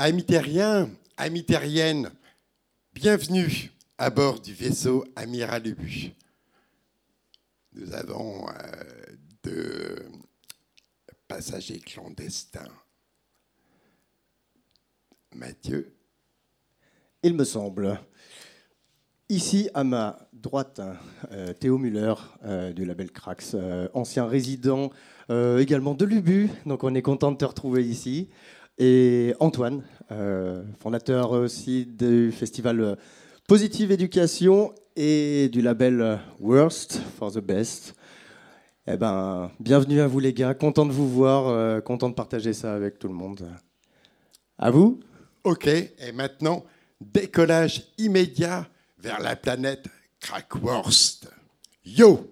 Amis terriennes, bienvenue à bord du vaisseau Amiral Ubu. Nous avons euh, deux passagers clandestins. Mathieu. Il me semble. Ici, à ma droite, euh, Théo Muller euh, du label Crax, ancien résident également de l'UBU, donc on est content de te retrouver ici. Et Antoine, euh, fondateur aussi du festival Positive Éducation et du label Worst for the Best. Eh ben, bienvenue à vous les gars, content de vous voir, euh, content de partager ça avec tout le monde. À vous OK, et maintenant, décollage immédiat vers la planète Krakworst. Yo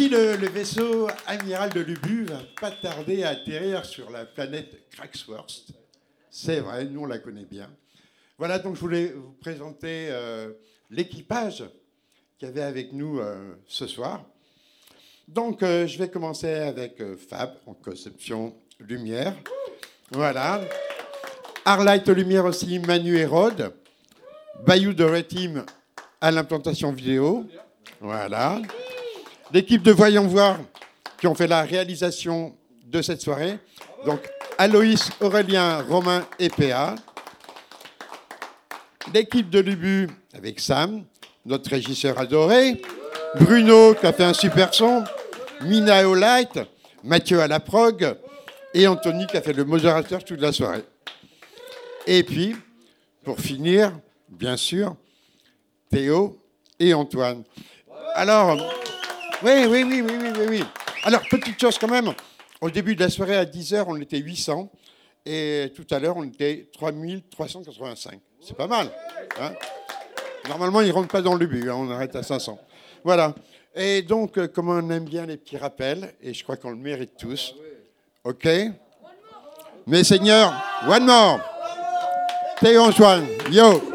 Voici le, vaisseau amiral de l'Ubu va pas tarder à atterrir sur la planète Kraxworth. C'est vrai, nous on la connaît bien. Voilà, donc je voulais vous présenter euh, l'équipage qu'il y avait avec nous euh, ce soir. Donc euh, je vais commencer avec Fab en conception lumière. Voilà. Arlight Lumière aussi, Manu et Rod. Bayou de Red Team à l'implantation vidéo. Voilà. L'équipe de Voyons Voir qui ont fait la réalisation de cette soirée. Donc Aloïs, Aurélien, Romain et PA. L'équipe de l'UBU avec Sam, notre régisseur adoré. Bruno qui a fait un super son. Mina au light. Mathieu à la prog. Et Anthony qui a fait le modérateur toute la soirée. Et puis, pour finir, bien sûr, Théo et Antoine. Alors, oui, oui, oui, oui, oui, oui. Alors, petite chose quand même. Au début de la soirée, à 10h, on était 800. Et tout à l'heure, on était 3385. C'est pas mal. hein Normalement, ils ne rentrent pas dans le but. hein, on arrête à 500. Voilà. Et donc, euh, comme on aime bien les petits rappels, et je crois qu'on le mérite tous. OK? Mes seigneurs, one more. Théo Antoine, yo